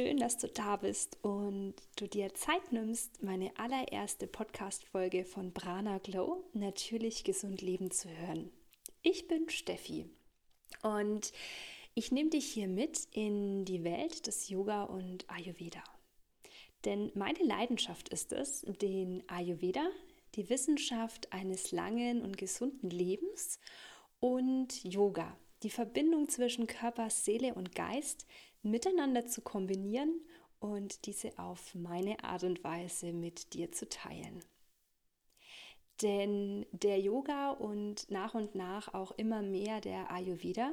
schön, dass du da bist und du dir Zeit nimmst, meine allererste Podcast-Folge von Brana Glow, natürlich gesund leben zu hören. Ich bin Steffi und ich nehme dich hier mit in die Welt des Yoga und Ayurveda. Denn meine Leidenschaft ist es, den Ayurveda, die Wissenschaft eines langen und gesunden Lebens und Yoga, die Verbindung zwischen Körper, Seele und Geist miteinander zu kombinieren und diese auf meine Art und Weise mit dir zu teilen. Denn der Yoga und nach und nach auch immer mehr der Ayurveda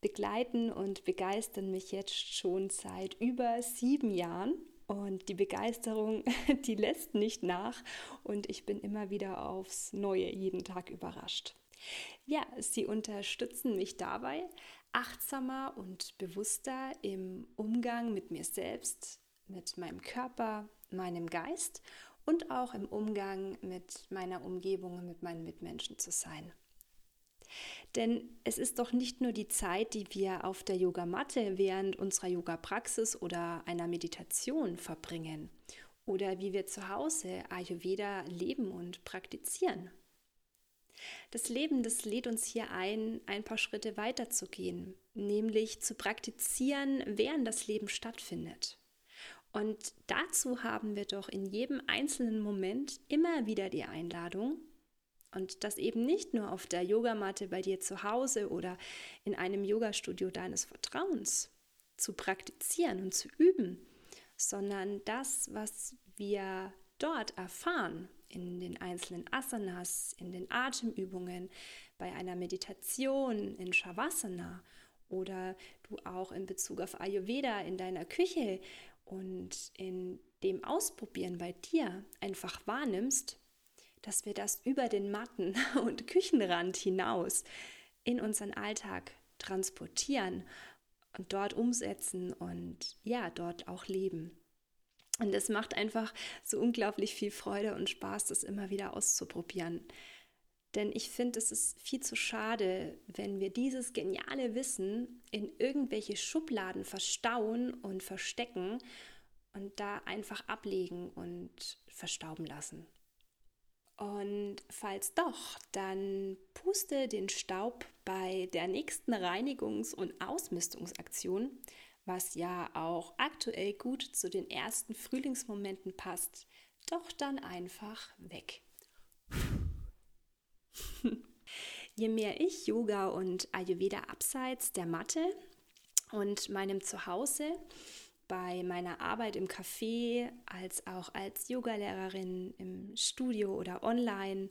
begleiten und begeistern mich jetzt schon seit über sieben Jahren. Und die Begeisterung, die lässt nicht nach und ich bin immer wieder aufs Neue jeden Tag überrascht. Ja, sie unterstützen mich dabei, achtsamer und bewusster im Umgang mit mir selbst, mit meinem Körper, meinem Geist und auch im Umgang mit meiner Umgebung und mit meinen Mitmenschen zu sein. Denn es ist doch nicht nur die Zeit, die wir auf der Yogamatte während unserer Yoga-Praxis oder einer Meditation verbringen oder wie wir zu Hause Ayurveda leben und praktizieren. Das Leben, das lädt uns hier ein, ein paar Schritte weiter zu gehen, nämlich zu praktizieren, während das Leben stattfindet. Und dazu haben wir doch in jedem einzelnen Moment immer wieder die Einladung, und das eben nicht nur auf der Yogamatte bei dir zu Hause oder in einem Yogastudio deines Vertrauens zu praktizieren und zu üben, sondern das, was wir dort erfahren, in den einzelnen Asanas, in den Atemübungen, bei einer Meditation, in Shavasana oder du auch in Bezug auf Ayurveda in deiner Küche und in dem Ausprobieren bei dir einfach wahrnimmst, dass wir das über den Matten- und Küchenrand hinaus in unseren Alltag transportieren und dort umsetzen und ja, dort auch leben. Und es macht einfach so unglaublich viel Freude und Spaß, das immer wieder auszuprobieren. Denn ich finde, es ist viel zu schade, wenn wir dieses geniale Wissen in irgendwelche Schubladen verstauen und verstecken und da einfach ablegen und verstauben lassen. Und falls doch, dann puste den Staub bei der nächsten Reinigungs- und Ausmistungsaktion was ja auch aktuell gut zu den ersten Frühlingsmomenten passt, doch dann einfach weg. Je mehr ich Yoga und Ayurveda abseits der Matte und meinem Zuhause, bei meiner Arbeit im Café, als auch als Yogalehrerin im Studio oder online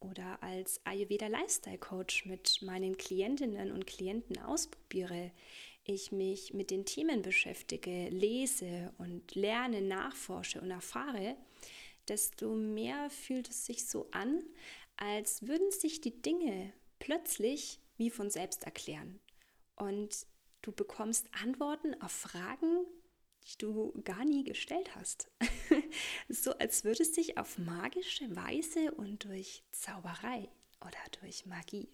oder als Ayurveda Lifestyle Coach mit meinen Klientinnen und Klienten ausprobiere, ich mich mit den Themen beschäftige, lese und lerne, nachforsche und erfahre, desto mehr fühlt es sich so an, als würden sich die Dinge plötzlich wie von selbst erklären. Und du bekommst Antworten auf Fragen, die du gar nie gestellt hast. so als würde es sich auf magische Weise und durch Zauberei oder durch Magie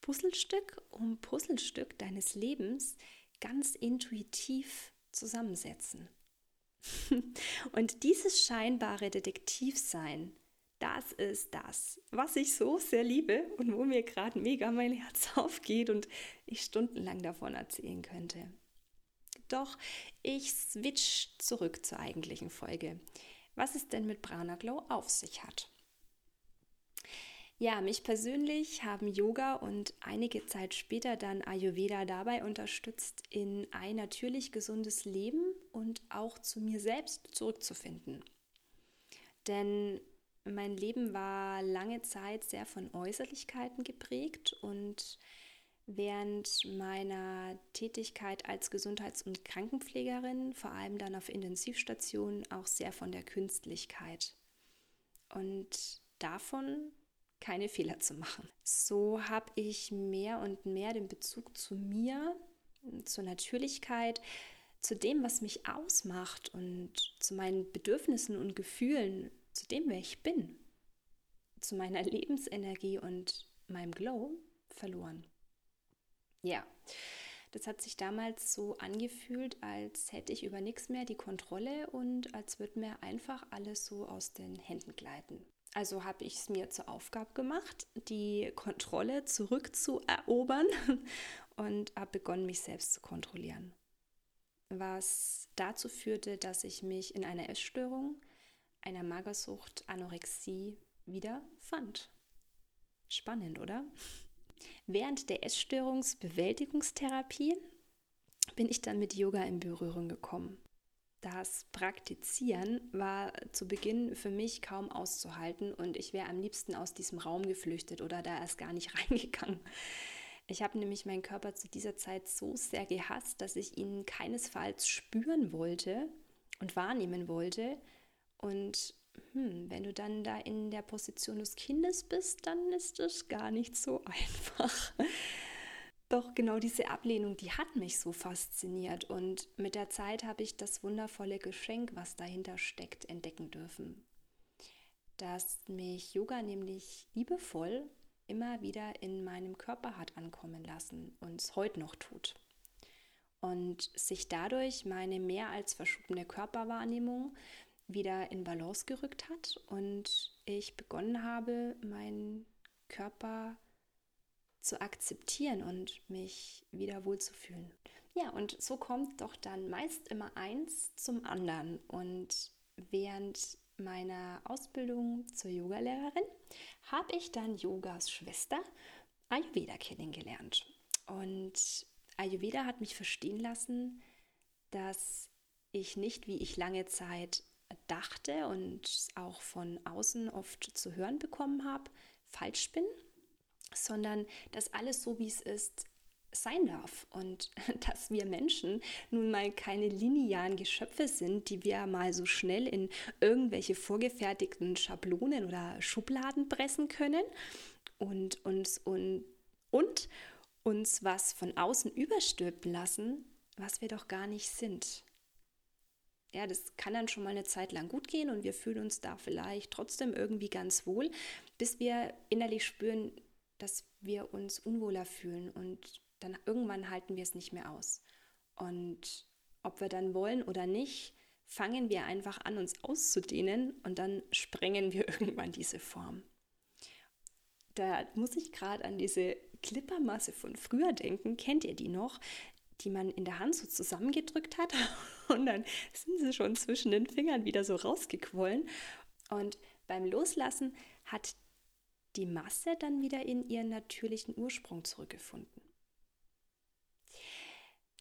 Puzzlestück um Puzzlestück deines Lebens ganz intuitiv zusammensetzen. Und dieses scheinbare Detektivsein, das ist das, was ich so sehr liebe und wo mir gerade mega mein Herz aufgeht und ich stundenlang davon erzählen könnte. Doch ich switch zurück zur eigentlichen Folge, was es denn mit Brauner Glow auf sich hat. Ja, mich persönlich haben Yoga und einige Zeit später dann Ayurveda dabei unterstützt, in ein natürlich gesundes Leben und auch zu mir selbst zurückzufinden. Denn mein Leben war lange Zeit sehr von Äußerlichkeiten geprägt und während meiner Tätigkeit als Gesundheits- und Krankenpflegerin, vor allem dann auf Intensivstationen, auch sehr von der Künstlichkeit. Und davon keine Fehler zu machen. So habe ich mehr und mehr den Bezug zu mir, zur Natürlichkeit, zu dem, was mich ausmacht und zu meinen Bedürfnissen und Gefühlen, zu dem, wer ich bin, zu meiner Lebensenergie und meinem Glow verloren. Ja, Das hat sich damals so angefühlt, als hätte ich über nichts mehr die Kontrolle und als würde mir einfach alles so aus den Händen gleiten. Also habe ich es mir zur Aufgabe gemacht, die Kontrolle zurückzuerobern und habe begonnen, mich selbst zu kontrollieren. Was dazu führte, dass ich mich in einer Essstörung, einer Magersucht, Anorexie wieder fand. Spannend, oder? Während der Essstörungsbewältigungstherapie bin ich dann mit Yoga in Berührung gekommen. Das Praktizieren war zu Beginn für mich kaum auszuhalten und ich wäre am liebsten aus diesem Raum geflüchtet oder da erst gar nicht reingegangen. Ich habe nämlich meinen Körper zu dieser Zeit so sehr gehasst, dass ich ihn keinesfalls spüren wollte und wahrnehmen wollte. Und hm, wenn du dann da in der Position des Kindes bist, dann ist das gar nicht so einfach. Doch genau diese Ablehnung, die hat mich so fasziniert und mit der Zeit habe ich das wundervolle Geschenk, was dahinter steckt, entdecken dürfen. Dass mich Yoga nämlich liebevoll immer wieder in meinem Körper hat ankommen lassen und es heute noch tut. Und sich dadurch meine mehr als verschobene Körperwahrnehmung wieder in Balance gerückt hat und ich begonnen habe, meinen Körper zu zu akzeptieren und mich wieder wohlzufühlen. Ja, und so kommt doch dann meist immer eins zum anderen. Und während meiner Ausbildung zur Yogalehrerin habe ich dann Yogas Schwester Ayurveda kennengelernt. Und Ayurveda hat mich verstehen lassen, dass ich nicht, wie ich lange Zeit dachte und auch von außen oft zu hören bekommen habe, falsch bin, sondern dass alles so, wie es ist, sein darf und dass wir Menschen nun mal keine linearen Geschöpfe sind, die wir mal so schnell in irgendwelche vorgefertigten Schablonen oder Schubladen pressen können und uns und, und uns was von außen überstülpen lassen, was wir doch gar nicht sind. Ja, das kann dann schon mal eine Zeit lang gut gehen und wir fühlen uns da vielleicht trotzdem irgendwie ganz wohl, bis wir innerlich spüren, dass wir uns unwohler fühlen und dann irgendwann halten wir es nicht mehr aus. Und ob wir dann wollen oder nicht, fangen wir einfach an, uns auszudehnen und dann sprengen wir irgendwann diese Form. Da muss ich gerade an diese Klippermasse von früher denken. Kennt ihr die noch? Die man in der Hand so zusammengedrückt hat und dann sind sie schon zwischen den Fingern wieder so rausgequollen. Und beim Loslassen hat die Masse dann wieder in ihren natürlichen Ursprung zurückgefunden.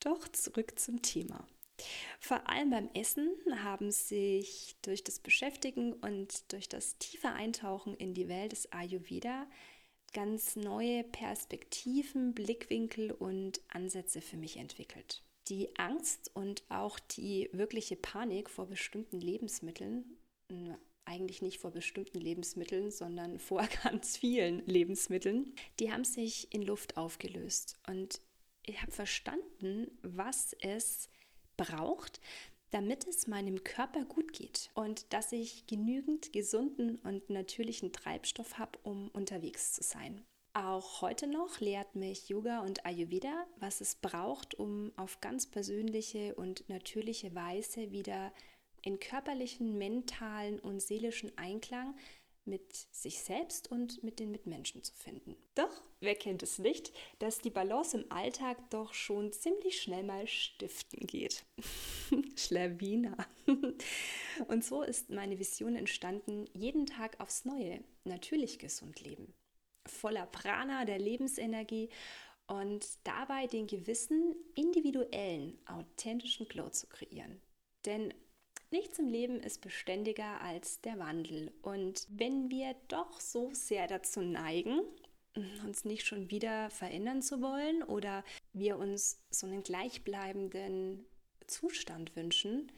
Doch zurück zum Thema. Vor allem beim Essen haben sich durch das Beschäftigen und durch das tiefe Eintauchen in die Welt des Ayurveda ganz neue Perspektiven, Blickwinkel und Ansätze für mich entwickelt. Die Angst und auch die wirkliche Panik vor bestimmten Lebensmitteln eigentlich nicht vor bestimmten Lebensmitteln, sondern vor ganz vielen Lebensmitteln, die haben sich in Luft aufgelöst. Und ich habe verstanden, was es braucht, damit es meinem Körper gut geht und dass ich genügend gesunden und natürlichen Treibstoff habe, um unterwegs zu sein. Auch heute noch lehrt mich Yoga und Ayurveda, was es braucht, um auf ganz persönliche und natürliche Weise wieder in körperlichen, mentalen und seelischen Einklang mit sich selbst und mit den Mitmenschen zu finden. Doch, wer kennt es nicht, dass die Balance im Alltag doch schon ziemlich schnell mal stiften geht. Schlawiner. und so ist meine Vision entstanden, jeden Tag aufs Neue natürlich gesund leben. Voller Prana, der Lebensenergie und dabei den gewissen, individuellen, authentischen Glow zu kreieren. Denn Nichts im Leben ist beständiger als der Wandel. Und wenn wir doch so sehr dazu neigen, uns nicht schon wieder verändern zu wollen oder wir uns so einen gleichbleibenden Zustand wünschen,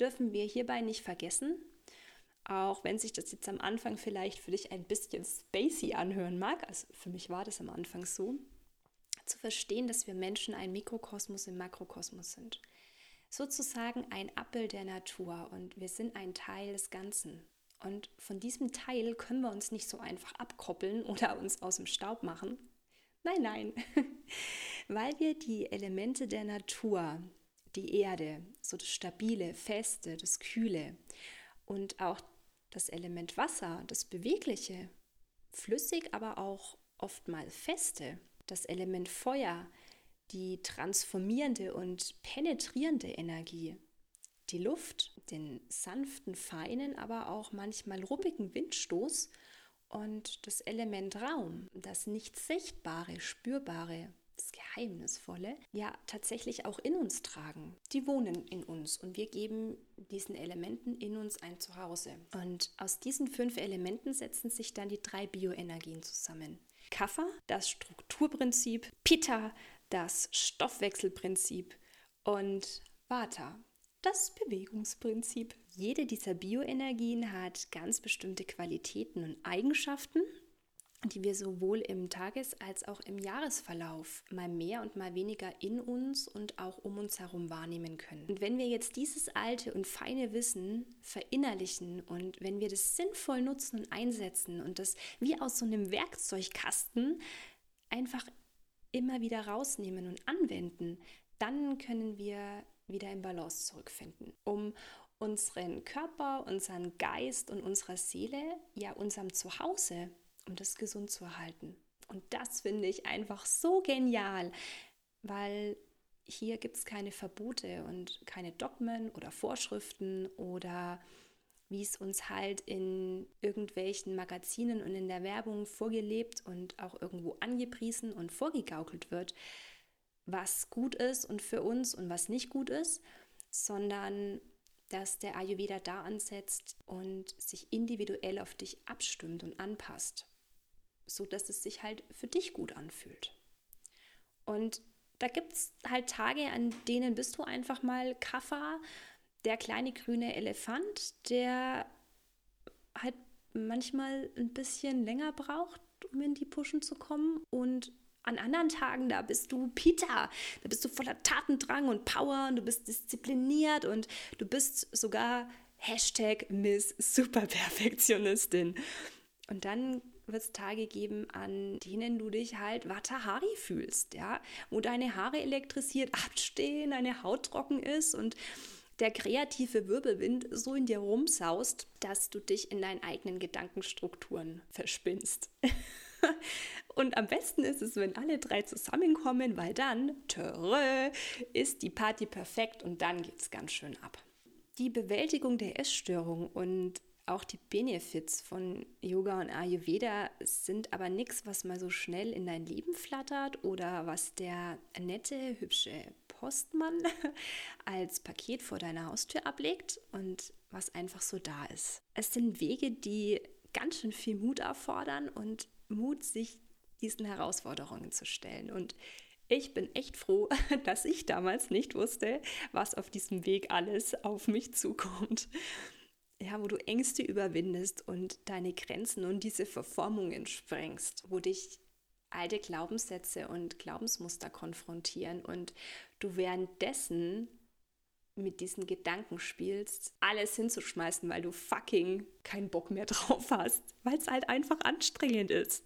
dürfen wir hierbei nicht vergessen, auch wenn sich das jetzt am Anfang vielleicht für dich ein bisschen spacey anhören mag, also für mich war das am Anfang so, zu verstehen, dass wir Menschen ein Mikrokosmos im Makrokosmos sind sozusagen ein Appel der Natur und wir sind ein Teil des Ganzen. Und von diesem Teil können wir uns nicht so einfach abkoppeln oder uns aus dem Staub machen. Nein, nein. weil wir die Elemente der Natur, die Erde, so das Stabile, Feste, das Kühle und auch das Element Wasser, das Bewegliche, flüssig, aber auch oftmals feste, das Element Feuer, die transformierende und penetrierende Energie, die Luft, den sanften, feinen, aber auch manchmal ruppigen Windstoß und das Element Raum, das nicht sichtbare, spürbare, das Geheimnisvolle, ja tatsächlich auch in uns tragen. Die wohnen in uns und wir geben diesen Elementen in uns ein Zuhause. Und aus diesen fünf Elementen setzen sich dann die drei Bioenergien zusammen. Kapha, das Strukturprinzip, Pitta, das Stoffwechselprinzip und Vata, das Bewegungsprinzip. Jede dieser Bioenergien hat ganz bestimmte Qualitäten und Eigenschaften, die wir sowohl im Tages- als auch im Jahresverlauf mal mehr und mal weniger in uns und auch um uns herum wahrnehmen können. Und wenn wir jetzt dieses alte und feine Wissen verinnerlichen und wenn wir das sinnvoll nutzen und einsetzen und das wie aus so einem Werkzeugkasten einfach immer wieder rausnehmen und anwenden, dann können wir wieder in Balance zurückfinden, um unseren Körper, unseren Geist und unserer Seele, ja unserem Zuhause, um das gesund zu erhalten. Und das finde ich einfach so genial, weil hier gibt es keine Verbote und keine Dogmen oder Vorschriften oder wie es uns halt in irgendwelchen Magazinen und in der Werbung vorgelebt und auch irgendwo angepriesen und vorgegaukelt wird, was gut ist und für uns und was nicht gut ist, sondern dass der Ayurveda da ansetzt und sich individuell auf dich abstimmt und anpasst, so dass es sich halt für dich gut anfühlt. Und da gibt es halt Tage, an denen bist du einfach mal Kaffer, der kleine grüne Elefant, der halt manchmal ein bisschen länger braucht, um in die Puschen zu kommen und an anderen Tagen, da bist du Peter, da bist du voller Tatendrang und Power und du bist diszipliniert und du bist sogar Hashtag Miss Superperfektionistin. Und dann wird es Tage geben, an denen du dich halt Watahari fühlst, ja, wo deine Haare elektrisiert abstehen, deine Haut trocken ist und der kreative Wirbelwind so in dir rumsaust, dass du dich in deinen eigenen Gedankenstrukturen verspinnst. Und am besten ist es, wenn alle drei zusammenkommen, weil dann törö, ist die Party perfekt und dann geht es ganz schön ab. Die Bewältigung der Essstörung und auch die Benefits von Yoga und Ayurveda sind aber nichts, was mal so schnell in dein Leben flattert oder was der nette, hübsche Postmann als Paket vor deiner Haustür ablegt und was einfach so da ist. Es sind Wege, die ganz schön viel Mut erfordern und Mut, sich diesen Herausforderungen zu stellen. Und ich bin echt froh, dass ich damals nicht wusste, was auf diesem Weg alles auf mich zukommt. Ja, wo du Ängste überwindest und deine Grenzen und diese Verformungen sprengst, wo dich alte Glaubenssätze und Glaubensmuster konfrontieren und du währenddessen mit diesen Gedanken spielst, alles hinzuschmeißen, weil du fucking keinen Bock mehr drauf hast, weil es halt einfach anstrengend ist.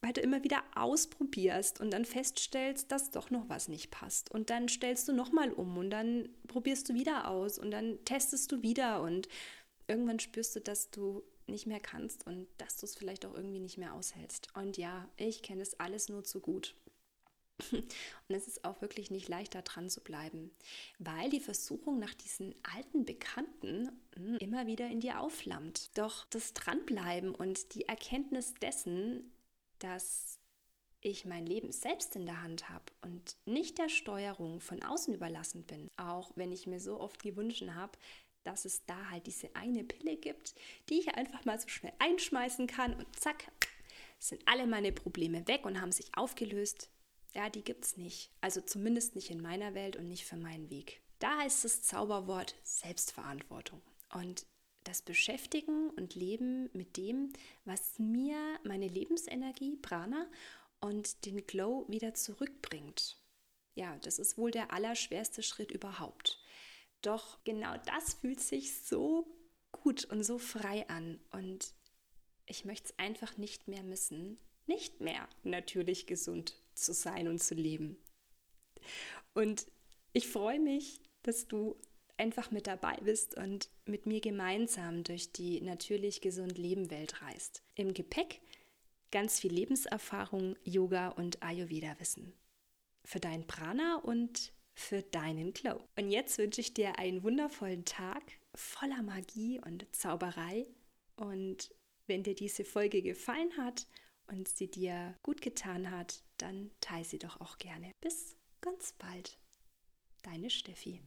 Weil du immer wieder ausprobierst und dann feststellst, dass doch noch was nicht passt. Und dann stellst du nochmal um und dann probierst du wieder aus und dann testest du wieder und irgendwann spürst du, dass du nicht mehr kannst und dass du es vielleicht auch irgendwie nicht mehr aushältst. Und ja, ich kenne es alles nur zu gut. Und es ist auch wirklich nicht leicht, da dran zu bleiben, weil die Versuchung nach diesen alten Bekannten hm, immer wieder in dir aufflammt. Doch das Dranbleiben und die Erkenntnis dessen, dass ich mein Leben selbst in der Hand habe und nicht der Steuerung von außen überlassen bin, auch wenn ich mir so oft gewünscht habe, dass es da halt diese eine Pille gibt, die ich einfach mal so schnell einschmeißen kann und zack, sind alle meine Probleme weg und haben sich aufgelöst. Ja, die gibt's nicht. Also zumindest nicht in meiner Welt und nicht für meinen Weg. Da heißt das Zauberwort Selbstverantwortung. Und das Beschäftigen und Leben mit dem, was mir meine Lebensenergie, Prana und den Glow wieder zurückbringt. Ja, das ist wohl der allerschwerste Schritt überhaupt. Doch genau das fühlt sich so gut und so frei an. Und ich möchte es einfach nicht mehr missen, nicht mehr natürlich gesund zu sein und zu leben. Und ich freue mich, dass du einfach mit dabei bist und mit mir gemeinsam durch die natürlich gesund Leben Welt reist. Im Gepäck ganz viel Lebenserfahrung, Yoga und Ayurveda Wissen. Für dein Prana und für deinen Glow. Und jetzt wünsche ich dir einen wundervollen Tag voller Magie und Zauberei. Und wenn dir diese Folge gefallen hat und sie dir gut getan hat, dann teile sie doch auch gerne. Bis ganz bald. Deine Steffi.